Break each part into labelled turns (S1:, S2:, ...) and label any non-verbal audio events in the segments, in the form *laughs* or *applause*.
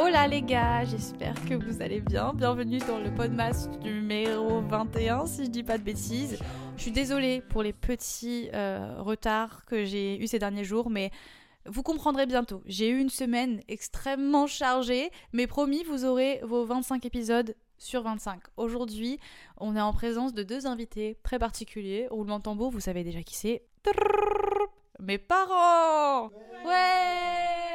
S1: Hola les gars, j'espère que vous allez bien. Bienvenue dans le podcast numéro 21 si je dis pas de bêtises. Je suis désolée pour les petits euh, retards que j'ai eu ces derniers jours, mais vous comprendrez bientôt. J'ai eu une semaine extrêmement chargée, mais promis, vous aurez vos 25 épisodes sur 25. Aujourd'hui, on est en présence de deux invités très particuliers. Roulement de tambour, vous savez déjà qui c'est. Mes parents Ouais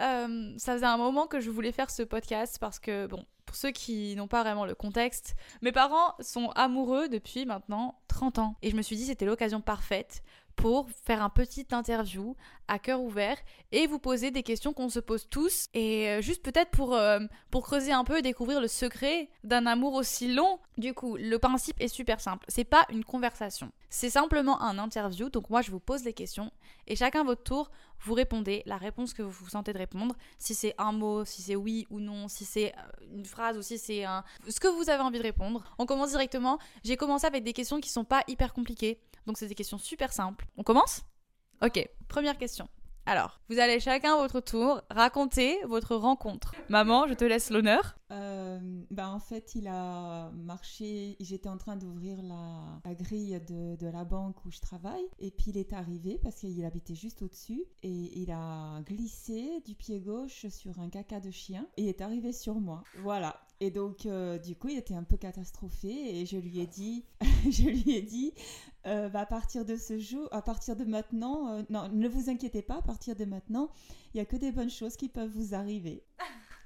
S1: Euh, ça faisait un moment que je voulais faire ce podcast parce que, bon, pour ceux qui n'ont pas vraiment le contexte, mes parents sont amoureux depuis maintenant 30 ans. Et je me suis dit c'était l'occasion parfaite pour faire un petit interview à cœur ouvert et vous poser des questions qu'on se pose tous et euh, juste peut-être pour, euh, pour creuser un peu et découvrir le secret d'un amour aussi long. Du coup, le principe est super simple. C'est pas une conversation. C'est simplement un interview. Donc moi, je vous pose des questions et chacun votre tour, vous répondez la réponse que vous vous sentez de répondre. Si c'est un mot, si c'est oui ou non, si c'est euh, une phrase ou si c'est un... ce que vous avez envie de répondre. On commence directement. J'ai commencé avec des questions qui sont pas hyper compliquées. Donc c'est des questions super simples. On commence? Ok, première question. Alors, vous allez chacun à votre tour raconter votre rencontre. Maman, je te laisse l'honneur.
S2: Euh, bah, en fait, il a marché. J'étais en train d'ouvrir la, grille de, la banque où je travaille. Et puis il est arrivé parce qu'il habitait juste au-dessus. Et il a glissé du pied gauche sur un caca de chien. Et est arrivé sur moi. Voilà. Et donc, euh, du coup, il était un peu catastrophé. Et je lui ai dit, *laughs* je lui ai dit, euh, bah, à partir de ce jour, à partir de maintenant, euh, non, ne vous inquiétez pas. À partir de maintenant, il y a que des bonnes choses qui peuvent vous arriver.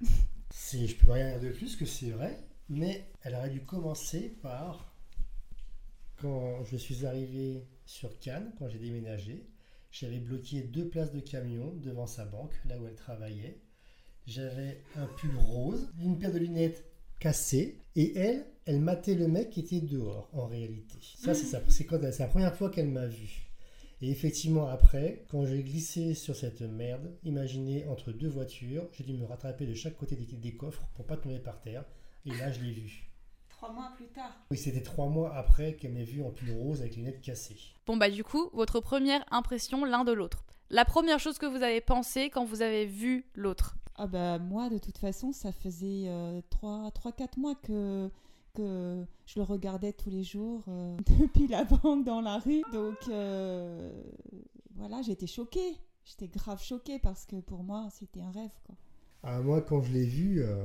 S2: *laughs*
S3: C'est, je peux rien dire de plus que c'est vrai, mais elle aurait dû commencer par quand je suis arrivé sur Cannes, quand j'ai déménagé, j'avais bloqué deux places de camion devant sa banque, là où elle travaillait. J'avais un pull rose, une paire de lunettes cassées, et elle, elle matait le mec qui était dehors, en réalité. Ça, c'est, la première fois qu'elle m'a vu. Et effectivement, après, quand j'ai glissé sur cette merde, imaginez entre deux voitures, j'ai dû me rattraper de chaque côté des, des coffres pour pas tomber par terre. Et là, je l'ai vue.
S2: Trois mois plus tard.
S3: Oui, c'était trois mois après qu'elle m'ait vu en pull rose avec les lunettes cassées.
S1: Bon bah du coup, votre première impression l'un de l'autre. La première chose que vous avez pensé quand vous avez vu l'autre.
S2: Ah bah moi de toute façon ça faisait 3-4 mois que, que je le regardais tous les jours euh, *laughs* depuis la banque dans la rue. Donc euh, voilà j'étais choquée. J'étais grave choquée parce que pour moi c'était un rêve quoi.
S3: Ah, moi, quand je l'ai vu, euh,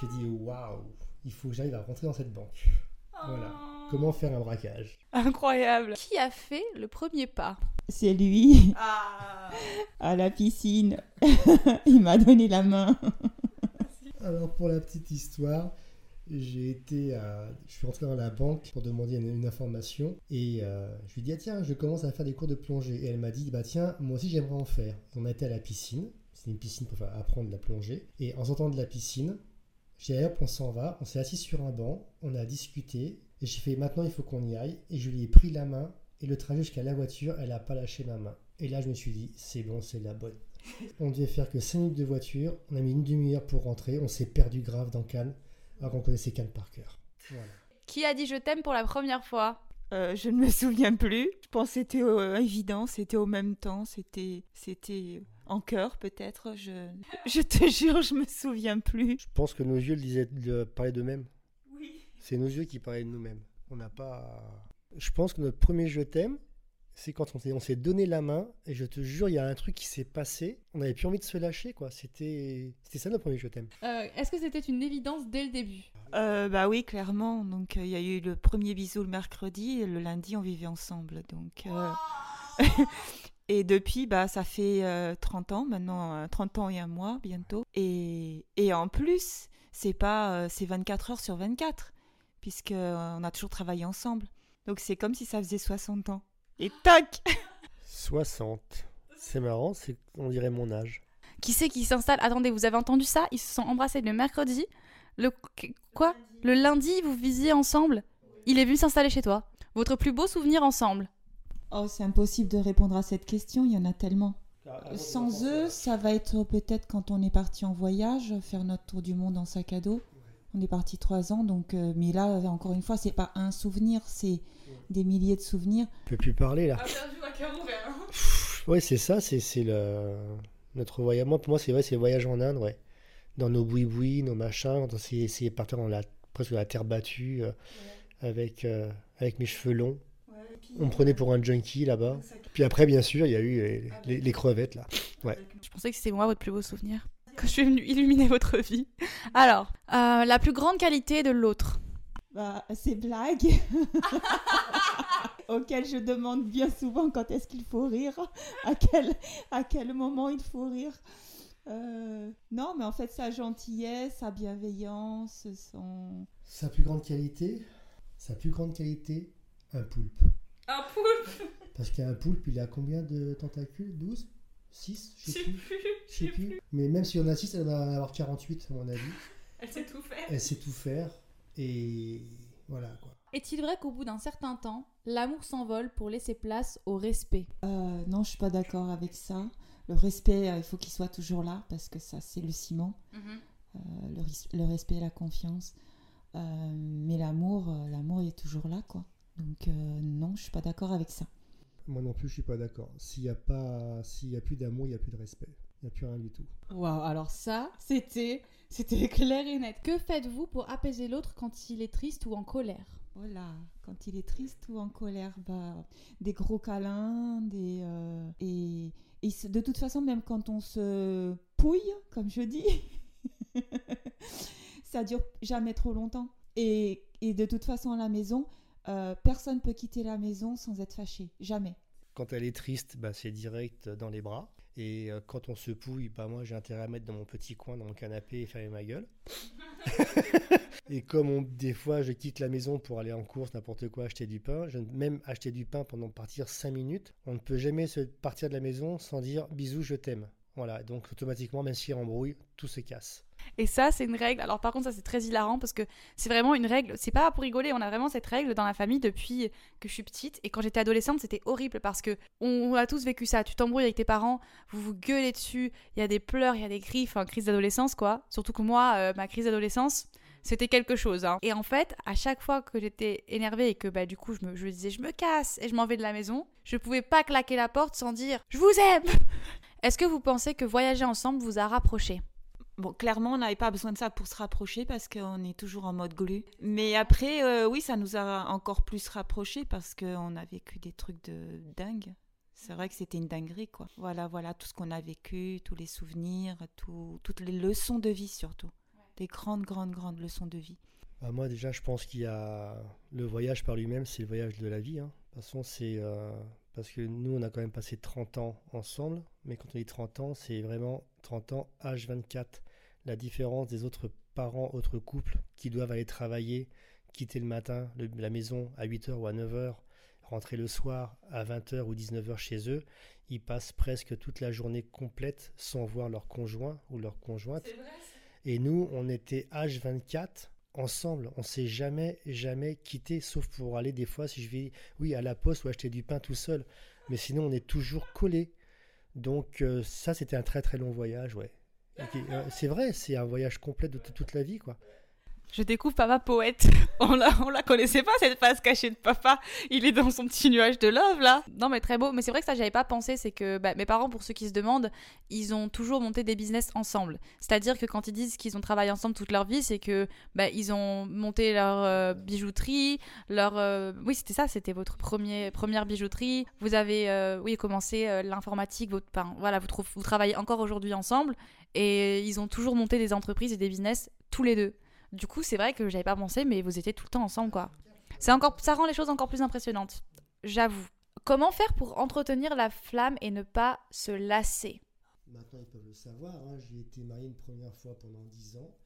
S3: j'ai dit waouh, il faut que j'arrive à rentrer dans cette banque. Voilà. Comment faire un braquage
S1: Incroyable. Qui a fait le premier pas
S2: C'est lui
S1: Ah *laughs*
S2: à la piscine. *laughs* Il m'a donné la main. *laughs*
S3: Alors, pour la petite histoire, j'ai été à... Je suis rentré dans la banque pour demander une, une information et euh, je lui ai dit, ah, tiens, je commence à faire des cours de plongée. Et elle m'a dit, bah tiens, moi aussi j'aimerais en faire. On a été à la piscine, c'est une piscine pour faire- apprendre la plongée. Et en sortant de la piscine, j'ai dit, hop, on s'en va, on s'est assis sur un banc, on a discuté et j'ai fait, maintenant il faut qu'on y aille. Et je lui ai pris la main et le trajet jusqu'à la voiture, elle n'a pas lâché ma main. Et là, je me suis dit, c'est bon, c'est la bonne. *laughs* On devait faire que 5 minutes de voiture. On a mis une demi-heure pour rentrer. On s'est perdu grave dans Cannes, alors qu'on connaissait Cannes par cœur. Voilà.
S1: Qui a dit je t'aime pour la première fois?
S2: Euh, je ne me souviens plus. Je pense que c'était euh, évident, c'était au même temps, c'était c'était en cœur peut-être. Je, je te *laughs* jure, je me souviens plus.
S3: Je pense que nos yeux le disaient, le- parlaient d'eux-mêmes. C'est nos yeux qui parlaient de nous-mêmes. On n'a pas. Je pense que notre premier je t'aime, c'est quand on s'est, on s'est donné la main, et je te jure, il y a un truc qui s'est passé. On n'avait plus envie de se lâcher, quoi. C'était, c'était ça notre premier je t'aime.
S1: Euh, Est-ce que c'était une évidence dès le début?
S2: Euh, bah oui, clairement. Donc euh, il y a eu le premier bisou le mercredi et le lundi on vivait ensemble. Donc euh, *laughs* et depuis bah ça fait euh, 30 ans maintenant, euh, 30 ans et un mois bientôt. Et et en plus c'est pas euh, c'est 24 heures sur 24 puisque euh, on a toujours travaillé ensemble. Donc c'est comme si ça faisait 60 ans. Et toc *laughs*
S3: 60. C'est marrant, c'est on dirait mon âge.
S1: Qui c'est qui s'installe? Attendez, vous avez entendu ça? Ils se sont embrassés le mercredi. Le quoi? Le lundi, vous visiez ensemble? Il est venu s'installer chez toi. Votre plus beau souvenir ensemble?
S2: Oh, c'est impossible de répondre à cette question, il y en a tellement. Sans eux, ça va être peut-être quand on est parti en voyage, faire notre tour du monde en sac à dos. On est parti trois ans, donc. euh, mais là, encore une fois, c'est pas un souvenir, c'est des milliers de souvenirs.
S3: Je peux plus parler là.
S1: cœur ouvert.
S3: Ouais, c'est ça, c'est c'est le notre voyage. Moi, pour moi, c'est vrai, c'est le voyage en Inde, ouais. Dans nos boui-boui, nos machins, quand on s'est essayé de partir dans la presque la terre battue euh, avec euh, avec mes cheveux longs. On me prenait pour un junkie là-bas. Puis après, bien sûr, il y a eu les, les- les crevettes là.
S1: Je pensais que c'était moi votre plus beau souvenir. Quand je suis venue illuminer votre vie. Alors, euh, la plus grande qualité de l'autre.
S2: Bah, ces blagues *laughs* auxquelles je demande bien souvent quand est-ce qu'il faut rire, à quel, à quel moment il faut rire. Euh, non, mais en fait, sa gentillesse, sa bienveillance, son...
S3: Sa plus grande qualité, sa plus grande qualité, un poulpe.
S1: Un poulpe
S3: Parce qu'un poulpe, il a combien de tentacules? 12 6 Je sais plus. Je sais plus. Mais même si on a 6, elle va en avoir 48 à mon avis.
S1: Elle sait tout faire.
S3: Elle sait tout faire. Et voilà quoi.
S1: Est-il vrai qu'au bout d'un certain temps, l'amour s'envole pour laisser place au respect?
S2: Euh, non, je suis pas d'accord avec ça. Le respect, euh, il faut qu'il soit toujours là, parce que ça, c'est le ciment. Euh, le, le respect et la confiance. Euh, mais l'amour, euh, l'amour est toujours là, quoi. Donc, euh, non, je suis pas d'accord avec ça.
S3: Moi non plus, je suis pas d'accord. S'il y a pas, s'il y a plus d'amour, il y a plus de respect. Il y a plus rien du tout.
S1: Waouh, alors ça, c'était c'était *laughs* clair et net. Que faites-vous pour apaiser l'autre quand il est triste ou en colère?
S2: Voilà, quand il est triste ou en colère, bah, des gros câlins, des euh, et, de toute façon, même quand on se pouille, comme je dis, *laughs* ça dure jamais trop longtemps. Et, et de toute façon, à la maison, euh, personne peut quitter la maison sans être fâché, jamais.
S3: Quand elle est triste, bah, c'est direct dans les bras. Et euh, quand on se pouille, bah, moi j'ai intérêt à mettre dans mon petit coin, dans mon canapé et fermer ma gueule. *laughs* et comme on- des fois je quitte la maison pour aller en course, n'importe quoi, acheter du pain, je, même acheter du pain pendant partir 5 minutes, on ne peut jamais se partir de la maison sans dire bisous, je t'aime. Voilà, donc automatiquement, même s'il y a embrouille, tout se casse.
S1: Et ça, c'est une règle. Alors, par contre, ça, c'est très hilarant parce que c'est vraiment une règle. C'est pas pour rigoler. On a vraiment cette règle dans la famille depuis que je suis petite. Et quand j'étais adolescente, c'était horrible parce que on a tous vécu ça. Tu t'embrouilles avec tes parents, vous vous gueulez dessus. Il y a des pleurs, il y a des cris. Enfin, crise d'adolescence, quoi. Surtout que moi, euh, ma crise d'adolescence, c'était quelque chose. hein. Et en fait, à chaque fois que j'étais énervée et que bah, du coup, je me, disais, je me casse et je m'en vais de la maison, je pouvais pas claquer la porte sans dire, je vous aime *laughs* Est-ce que vous pensez que voyager ensemble vous a rapprochés?
S2: Bon, clairement, on n'avait pas besoin de ça pour se rapprocher parce qu'on est toujours en mode glue. Mais après, euh, oui, ça nous a encore plus rapprochés parce qu'on a vécu des trucs de dingue. C'est vrai que c'était une dinguerie, quoi. Voilà, voilà, tout ce qu'on a vécu, tous les souvenirs, tout- toutes les leçons de vie surtout. Des grandes, grandes, grandes leçons de vie.
S3: Bah, moi déjà, je pense qu'il y a le voyage par lui-même, c'est le voyage de la vie. hein. De toute façon, c'est euh, parce que nous, on a quand même passé 30 ans ensemble, mais quand on dit 30 ans, c'est vraiment 30 ans H24. La différence des autres parents, autres couples qui doivent aller travailler, quitter le matin le- la maison à 8h ou à 9h, rentrer le soir à 20h ou 19h chez eux, ils passent presque toute la journée complète sans voir leur conjoint ou leur conjointe. Et nous, on était H24 ensemble. On s'est jamais, jamais quitté, sauf pour aller des fois, si je vais, oui, à la poste ou acheter du pain tout seul. Mais sinon, on est toujours collés. Donc, euh, ça, c'était un très, très long voyage, ouais. Euh, c'est vrai, c'est un voyage complet de toute la vie, quoi.
S1: Je découvre papa poète. *laughs* On la, la connaissait pas cette face cachée de papa. Il est dans son petit nuage de love là. Non mais très beau. Mais c'est vrai que ça j'avais pas pensé. C'est que bah, mes parents, pour ceux qui se demandent, ils ont toujours monté des business ensemble. C'est-à-dire que quand ils disent qu'ils ont travaillé ensemble toute leur vie, c'est que bah, ils ont monté leur euh, bijouterie, leur euh, oui c'était ça, c'était votre premier première bijouterie. Vous avez euh, oui commencé l'informatique. Votre enfin, voilà vous, vous travaillez encore aujourd'hui ensemble et ils ont toujours monté des entreprises et des business tous les deux. Du coup, c'est vrai que j'avais pas pensé, mais vous étiez tout le temps ensemble, quoi. C'est encore, ça rend les choses encore plus impressionnantes. J'avoue. Comment faire pour entretenir la flamme et ne pas se lasser?
S3: Maintenant, ils peuvent le savoir. hein. J'ai été marié une première fois pendant 10 ans.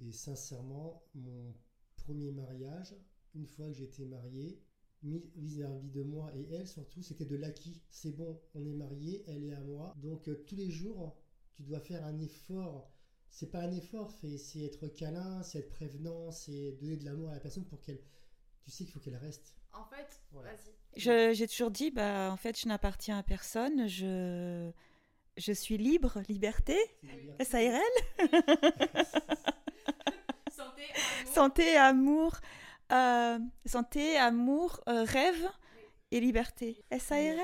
S3: Et sincèrement, mon premier mariage, une fois que j'étais marié, vis-à-vis de moi et elle surtout, c'était de l'acquis. C'est bon, on est marié, elle est à moi. Donc euh, tous les jours, tu dois faire un effort. C'est pas un effort, c'est être câlin, c'est être prévenant, c'est donner de l'amour à la personne pour qu'elle. Tu sais qu'il faut qu'elle reste.
S1: En fait, vas-y.
S4: J'ai toujours dit, bah, en fait, je n'appartiens à personne. Je, je suis libre, liberté. SARL. *laughs*
S1: santé, amour.
S4: Santé, amour, euh, santé, amour, euh, rêve et liberté. SARL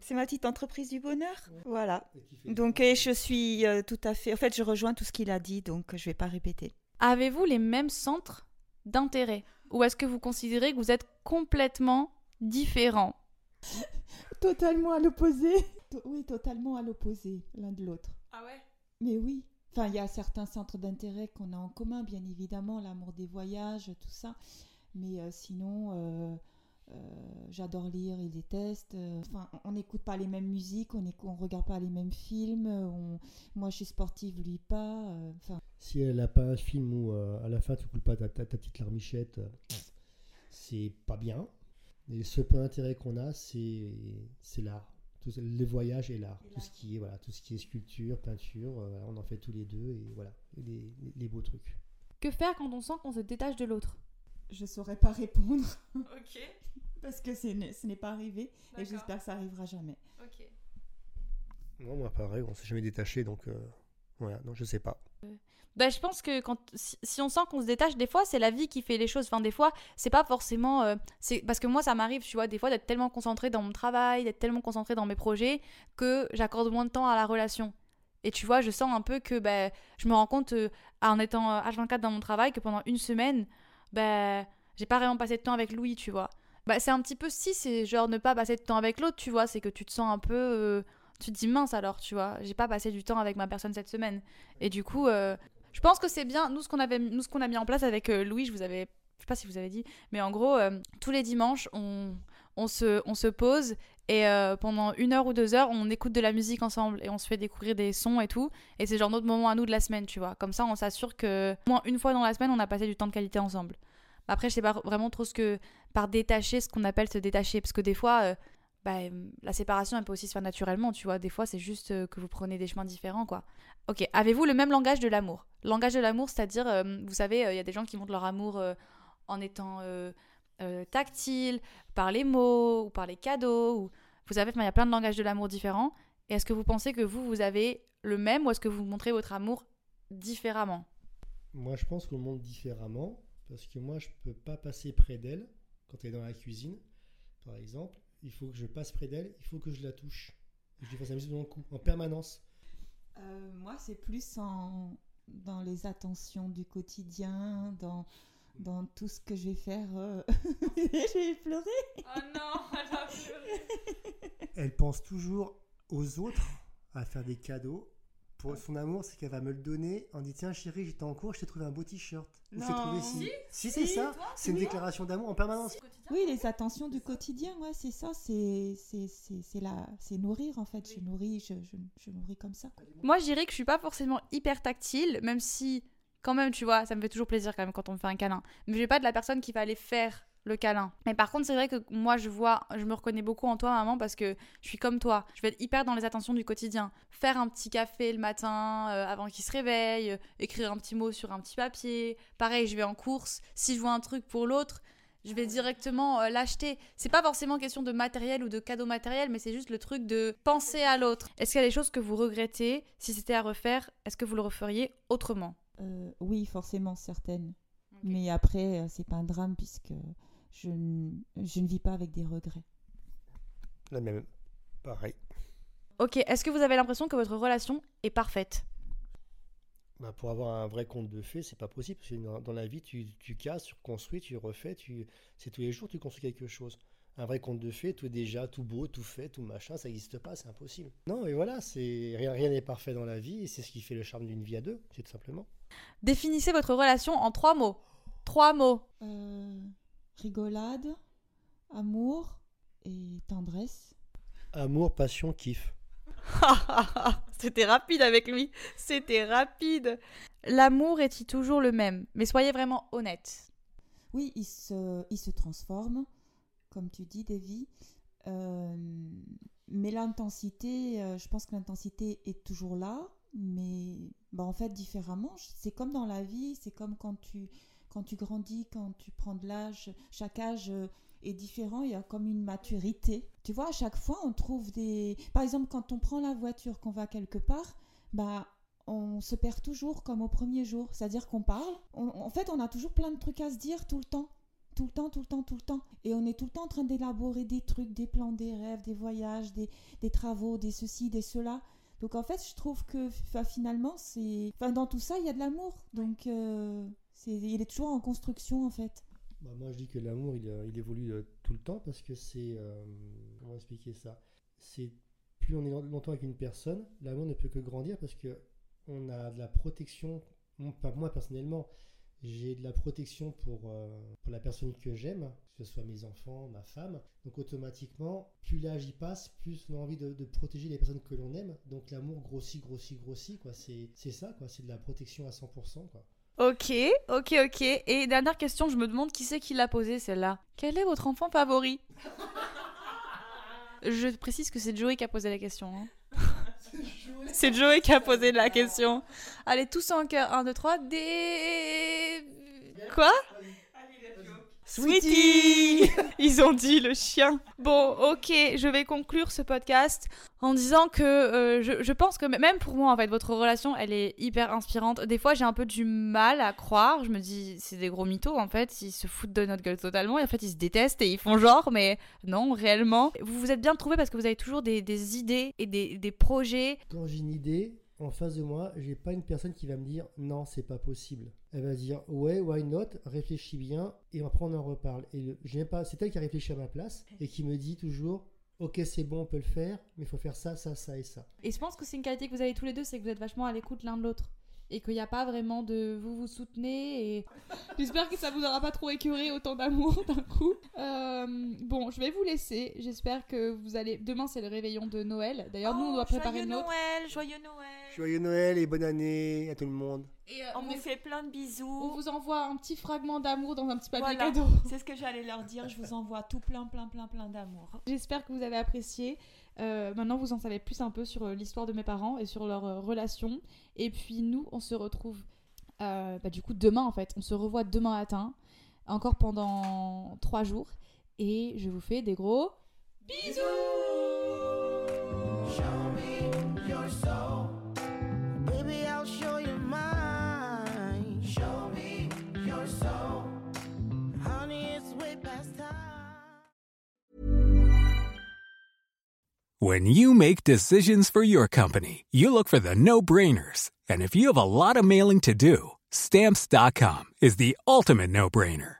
S4: c'est ma petite entreprise du bonheur. Voilà. Donc et je suis euh, tout à fait. En fait, je rejoins tout ce qu'il a dit, donc je vais pas répéter.
S1: Avez-vous les mêmes centres d'intérêt? Ou est-ce que vous considérez que vous êtes complètement différents? *laughs*
S2: Totalement à l'opposé. Oui, totalement à l'opposé l'un de l'autre.
S1: Ah ouais?
S2: Mais oui. Enfin, il y a certains centres d'intérêt qu'on a en commun, bien évidemment, l'amour des voyages, tout ça. Mais euh, sinon, euh, euh, j'adore lire, il déteste. Enfin, on n'écoute pas les mêmes musiques, on ne regarde pas les mêmes films. moi, je suis sportive, lui pas. Enfin.
S3: Si elle n'a pas un film où à la fin tu coules pas ta, ta, petite larmichette, c'est pas bien. Et ce point d'intérêt qu'on a, c'est l'art les voyages et l'art, tout ce qui est voilà, tout ce qui est sculpture, peinture, euh, on en fait tous les deux et voilà, les, beaux trucs.
S1: Que faire quand on sent qu'on se détache de l'autre?
S2: Je saurais pas répondre. *laughs*
S1: ok.
S2: Parce que ce n'est pas arrivé et j'espère que ça arrivera jamais.
S1: Ok.
S3: Non, moi pareil, on s'est jamais détaché donc euh, voilà, non, je sais pas.
S1: Bah, je pense que quand, si, on sent qu'on se détache, des fois, c'est la vie qui fait les choses. Enfin, des fois, c'est pas forcément. Euh, c'est parce que moi, ça m'arrive, tu vois, des fois, d'être tellement concentré dans mon travail, d'être tellement concentré dans mes projets, que j'accorde moins de temps à la relation. Et tu vois, je sens un peu que bah, je me rends compte, euh, en étant H24 euh, dans mon travail, que pendant une semaine, bah, j'ai pas vraiment passé de temps avec Louis, tu vois. Bah, c'est un petit peu si, c'est genre ne pas passer de temps avec l'autre, tu vois, c'est que tu te sens un peu. tu te dis mince alors, tu vois, j'ai pas passé du temps avec ma personne cette semaine. Et du coup, je pense que c'est bien. Nous, ce qu'on avait, nous, ce qu'on a mis en place avec euh, Louis, je vous avais, je sais pas si vous avez dit, mais en gros, euh, tous les dimanches, on, on se, on se pose et euh, pendant une heure ou deux heures, on écoute de la musique ensemble et on se fait découvrir des sons et tout. Et c'est genre notre moment à nous de la semaine, tu vois. Comme ça, on s'assure que au moins une fois dans la semaine, on a passé du temps de qualité ensemble. Après, je sais pas vraiment trop ce que par détacher, ce qu'on appelle se détacher, parce que des fois bah, la séparation, elle peut aussi se faire naturellement, tu vois. Des fois, c'est juste euh, que vous prenez des chemins différents, quoi. Ok, avez-vous le même langage de l'amour? Langage de l'amour, c'est-à-dire, euh, vous savez, euh, il y a des gens qui montrent leur amour en étant tactile, par les mots, ou par les cadeaux, ou... Vous savez, il y a plein de langages de l'amour différents. Et est-ce que vous pensez que vous, vous avez le même, ou est-ce que vous montrez votre amour différemment?
S3: Moi, je pense qu'on montre différemment, parce que moi, je peux pas passer près d'elle quand elle est dans la cuisine, par exemple il faut que je passe près d'elle, il faut que je la touche. Et je lui fasse la musique dans le cou, en permanence.
S2: Euh, moi, c'est plus en, dans les attentions du quotidien, dans, dans tout ce que je vais faire. Euh... *laughs* J'ai pleuré.
S1: Oh non, elle a pleuré.
S3: Elle pense toujours aux autres à faire des cadeaux pour son amour, c'est qu'elle va me le donner en dit tiens chérie, j'étais en cours, je t'ai trouvé un beau t-shirt.
S1: Non. trouvé
S3: Si, si, c'est ça. C'est une déclaration d'amour en permanence.
S2: Oui, les attentions du quotidien, ouais, c'est ça. C'est c'est la c'est nourrir en fait. Je nourris, je, je, je, nourris comme ça.
S1: Moi, je dirais que je suis pas forcément hyper tactile, même si quand même, tu vois, ça me fait toujours plaisir quand même quand on me fait un câlin. Mais je vais pas de la personne qui va aller faire le câlin. Mais par contre, c'est vrai que moi, je vois, je me reconnais beaucoup en toi, maman, parce que je suis comme toi. Je vais être hyper dans les attentions du quotidien. Faire un petit café le matin euh, avant qu'il se réveille, euh, écrire un petit mot sur un petit papier. Pareil, je vais en course. Si je vois un truc pour l'autre, je vais directement euh, l'acheter. C'est pas forcément question de matériel ou de cadeau matériel, mais c'est juste le truc de penser à l'autre. Est-ce qu'il y a des choses que vous regrettez? Si c'était à refaire, est-ce que vous le referiez autrement?
S2: Oui, forcément, certaines. Mais après, c'est pas un drame puisque je, ne vis pas avec des regrets.
S3: La même. Pareil.
S1: Ok, est-ce que vous avez l'impression que votre relation est parfaite?
S3: Bah pour avoir un vrai conte de fées, c'est pas possible. Parce que dans, la vie, tu, tu casses, tu reconstruis, tu refais, tu... c'est tous les jours tu construis quelque chose. Un vrai conte de fées, tout est déjà tout beau, tout fait, tout machin, ça n'existe pas, c'est impossible. Non, et voilà, c'est rien rien n'est parfait dans la vie, et c'est ce qui fait le charme d'une vie à deux, c'est tout simplement.
S1: Définissez votre relation en trois mots. Trois mots.
S2: Euh, rigolade, amour et tendresse.
S3: Amour, passion, kiff. *laughs*
S1: C'était rapide avec lui. C'était rapide. L'amour est-il toujours le même? Mais soyez vraiment honnête.
S2: Oui, il se, il se transforme, comme tu dis, Davy. Euh, mais l'intensité, euh, je pense que l'intensité est toujours là, mais bah, en fait différemment. C'est comme dans la vie, c'est comme quand tu, quand tu grandis, quand tu prends de l'âge. Chaque âge euh, est différent, il y a comme une maturité. Tu vois, à chaque fois, on trouve des... Par exemple, quand on prend la voiture, qu'on va quelque part, bah on se perd toujours comme au premier jour. C'est-à-dire qu'on parle. en fait, on a toujours plein de trucs à se dire tout le temps. Tout le temps, tout le temps, tout le temps. Et on est tout le temps en train d'élaborer des trucs, des plans, des rêves, des voyages, des, des travaux, des ceci, des cela. Donc en fait, je trouve que finalement, c'est, dans tout ça, il y a de l'amour. Donc euh, c'est, il est toujours en construction en fait.
S3: Bah, moi, je dis que l'amour, il, euh, évolue euh, tout le temps parce que c'est, comment expliquer ça? C'est plus on est longtemps avec une personne, l'amour ne peut que grandir parce que on a de la protection. Pas moi personnellement, j'ai de la protection pour la personne que j'aime, que ce soit mes enfants, ma femme. Donc automatiquement, plus l'âge y passe, plus on a envie de, protéger les personnes que l'on aime. Donc l'amour grossit, grossit, grossit. Quoi. C'est, c'est ça, quoi. c'est de la protection à 100%. Quoi.
S1: Ok, ok, ok. Et dernière question, je me demande qui c'est qui l'a posée celle-là. Quel est votre enfant favori? *laughs* Je précise que c'est Joey qui a posé la question. Hein. *laughs* c'est Joey qui a posé la question. Allez, tous en cœur. 1, 2, 3. Des. Quoi? Sweetie *laughs* Ils ont dit le chien. Bon, ok, je vais conclure ce podcast en disant que euh, je, pense que même pour moi, en fait, votre relation, elle est hyper inspirante. Des fois, j'ai un peu du mal à croire. Je me dis, c'est des gros mythos, en fait. Ils se foutent de notre gueule totalement. Et en fait, ils se détestent et ils font genre, mais non, réellement. Vous vous êtes bien trouvés parce que vous avez toujours des, idées et des, des projets.
S3: Quand j'ai une idée, en face de moi, j'ai pas une personne qui va me dire non, c'est pas possible. Elle va dire ouais, why not, réfléchis bien et après on en reparle. Et le, pas, c'est elle qui a réfléchi à ma place et qui me dit toujours ok, c'est bon, on peut le faire, mais il faut faire ça, ça, ça et ça.
S1: Et je pense que c'est une qualité que vous avez tous les deux, c'est que vous êtes vachement à l'écoute l'un de l'autre et qu'il n'y a pas vraiment de vous vous soutenez et *laughs* j'espère que ça vous aura pas trop écœuré autant d'amour *laughs* d'un coup. Euh, bon, je vais vous laisser. J'espère que vous allez. Demain c'est le réveillon de Noël. D'ailleurs, nous on doit oh, préparer
S4: notre. Noël, joyeux Noël.
S3: Joyeux Noël et bonne année à tout le monde.
S4: Et euh, on vous fait plein de bisous.
S1: On vous envoie un petit fragment d'amour dans un petit papier cadeau.
S4: C'est ce que j'allais leur dire. Je vous envoie tout plein, plein, plein, plein d'amour.
S1: J'espère que vous avez apprécié. Euh, maintenant, vous en savez plus un peu sur euh, l'histoire de mes parents et sur leur euh, relation. Et puis, nous, on se retrouve bah, du coup demain en fait. On se revoit demain matin, encore pendant trois jours. Et je vous fais des gros bisous.
S5: When you make decisions for your company, you look for the no-brainers. And if you have a lot of mailing to do, stamps.com is the ultimate no-brainer.